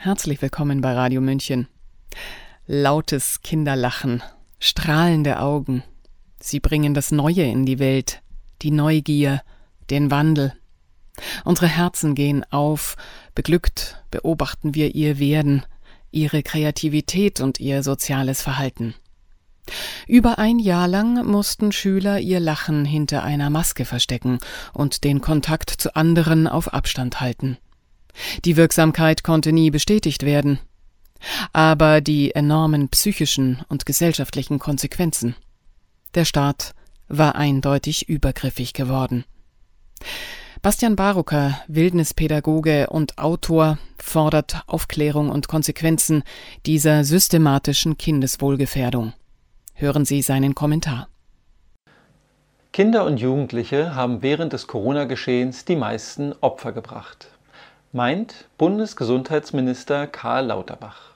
Herzlich willkommen bei Radio München. Lautes Kinderlachen, strahlende Augen. Sie bringen das Neue in die Welt, die Neugier, den Wandel. Unsere Herzen gehen auf, beglückt beobachten wir ihr Werden, ihre Kreativität und ihr soziales Verhalten. Über ein Jahr lang mussten Schüler ihr Lachen hinter einer Maske verstecken und den Kontakt zu anderen auf Abstand halten. Die Wirksamkeit konnte nie bestätigt werden. Aber die enormen psychischen und gesellschaftlichen Konsequenzen. Der Staat war eindeutig übergriffig geworden. Bastian Barucker, Wildnispädagoge und Autor, fordert Aufklärung und Konsequenzen dieser systematischen Kindeswohlgefährdung. Hören Sie seinen Kommentar. Kinder und Jugendliche haben während des Corona-Geschehens die meisten Opfer gebracht meint Bundesgesundheitsminister Karl Lauterbach.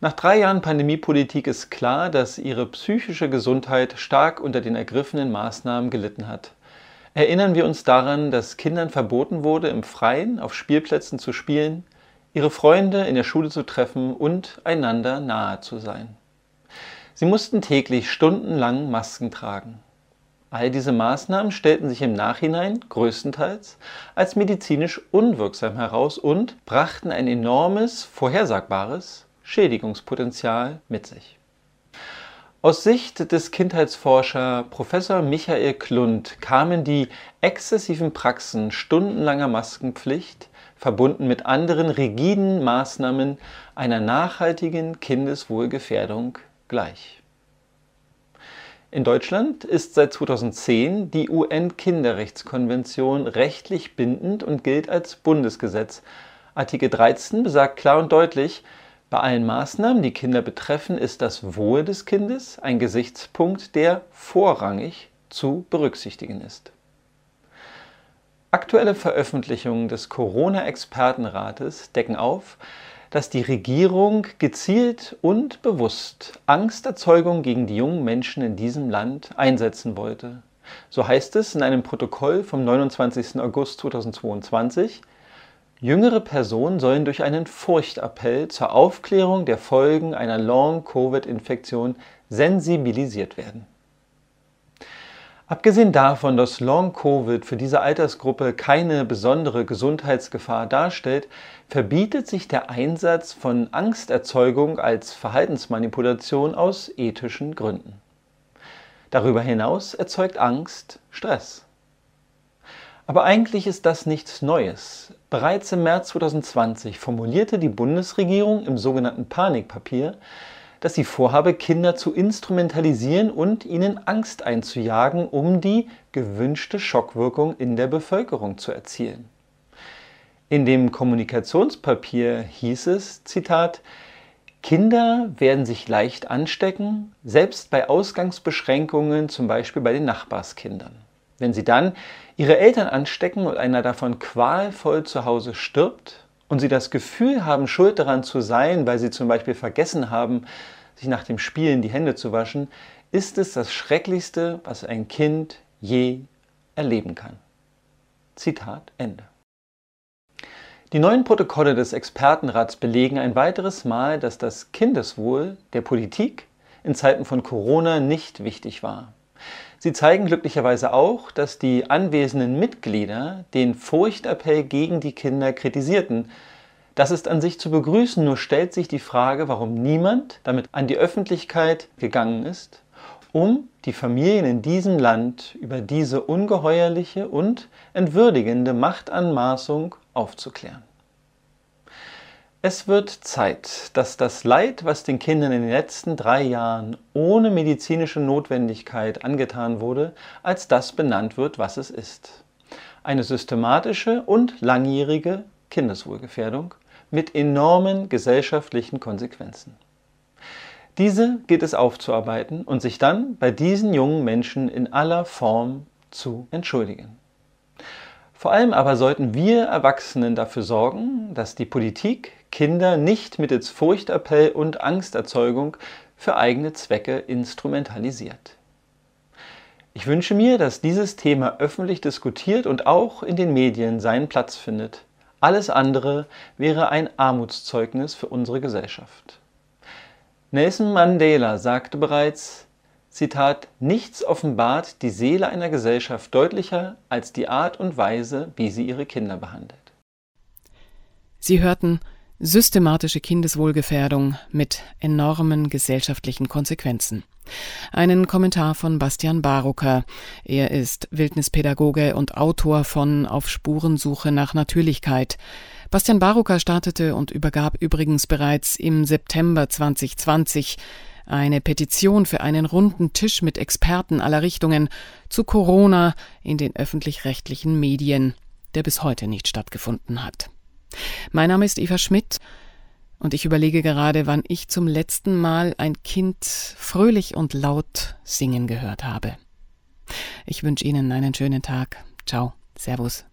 Nach drei Jahren Pandemiepolitik ist klar, dass ihre psychische Gesundheit stark unter den ergriffenen Maßnahmen gelitten hat. Erinnern wir uns daran, dass Kindern verboten wurde, im Freien auf Spielplätzen zu spielen, ihre Freunde in der Schule zu treffen und einander nahe zu sein. Sie mussten täglich stundenlang Masken tragen. All diese Maßnahmen stellten sich im Nachhinein größtenteils als medizinisch unwirksam heraus und brachten ein enormes, vorhersagbares Schädigungspotenzial mit sich. Aus Sicht des Kindheitsforscher Professor Michael Klund kamen die exzessiven Praxen stundenlanger Maskenpflicht verbunden mit anderen rigiden Maßnahmen einer nachhaltigen Kindeswohlgefährdung gleich. In Deutschland ist seit 2010 die UN-Kinderrechtskonvention rechtlich bindend und gilt als Bundesgesetz. Artikel 13 besagt klar und deutlich, bei allen Maßnahmen, die Kinder betreffen, ist das Wohl des Kindes ein Gesichtspunkt, der vorrangig zu berücksichtigen ist. Aktuelle Veröffentlichungen des Corona-Expertenrates decken auf, dass die Regierung gezielt und bewusst Angsterzeugung gegen die jungen Menschen in diesem Land einsetzen wollte. So heißt es in einem Protokoll vom 29. August 2022, Jüngere Personen sollen durch einen Furchtappell zur Aufklärung der Folgen einer Long-Covid-Infektion sensibilisiert werden. Abgesehen davon, dass Long-Covid für diese Altersgruppe keine besondere Gesundheitsgefahr darstellt, verbietet sich der Einsatz von Angsterzeugung als Verhaltensmanipulation aus ethischen Gründen. Darüber hinaus erzeugt Angst Stress. Aber eigentlich ist das nichts Neues. Bereits im März 2020 formulierte die Bundesregierung im sogenannten Panikpapier, dass sie vorhabe, Kinder zu instrumentalisieren und ihnen Angst einzujagen, um die gewünschte Schockwirkung in der Bevölkerung zu erzielen. In dem Kommunikationspapier hieß es, Zitat, Kinder werden sich leicht anstecken, selbst bei Ausgangsbeschränkungen, zum Beispiel bei den Nachbarskindern. Wenn sie dann ihre Eltern anstecken und einer davon qualvoll zu Hause stirbt, und sie das Gefühl haben, schuld daran zu sein, weil sie zum Beispiel vergessen haben, sich nach dem Spielen die Hände zu waschen, ist es das Schrecklichste, was ein Kind je erleben kann. Zitat Ende. Die neuen Protokolle des Expertenrats belegen ein weiteres Mal, dass das Kindeswohl der Politik in Zeiten von Corona nicht wichtig war. Sie zeigen glücklicherweise auch, dass die anwesenden Mitglieder den Furchtappell gegen die Kinder kritisierten. Das ist an sich zu begrüßen, nur stellt sich die Frage, warum niemand damit an die Öffentlichkeit gegangen ist, um die Familien in diesem Land über diese ungeheuerliche und entwürdigende Machtanmaßung aufzuklären. Es wird Zeit, dass das Leid, was den Kindern in den letzten drei Jahren ohne medizinische Notwendigkeit angetan wurde, als das benannt wird, was es ist. Eine systematische und langjährige Kindeswohlgefährdung mit enormen gesellschaftlichen Konsequenzen. Diese gilt es aufzuarbeiten und sich dann bei diesen jungen Menschen in aller Form zu entschuldigen. Vor allem aber sollten wir Erwachsenen dafür sorgen, dass die Politik Kinder nicht mittels Furchtappell und Angsterzeugung für eigene Zwecke instrumentalisiert. Ich wünsche mir, dass dieses Thema öffentlich diskutiert und auch in den Medien seinen Platz findet. Alles andere wäre ein Armutszeugnis für unsere Gesellschaft. Nelson Mandela sagte bereits, Zitat, nichts offenbart die Seele einer Gesellschaft deutlicher als die Art und Weise, wie sie ihre Kinder behandelt. Sie hörten Systematische Kindeswohlgefährdung mit enormen gesellschaftlichen Konsequenzen. Einen Kommentar von Bastian Barucker. Er ist Wildnispädagoge und Autor von Auf Spurensuche nach Natürlichkeit. Bastian Barucker startete und übergab übrigens bereits im September 2020 eine Petition für einen runden Tisch mit Experten aller Richtungen zu Corona in den öffentlich-rechtlichen Medien, der bis heute nicht stattgefunden hat. Mein Name ist Eva Schmidt und ich überlege gerade, wann ich zum letzten Mal ein Kind fröhlich und laut singen gehört habe. Ich wünsche Ihnen einen schönen Tag. Ciao. Servus.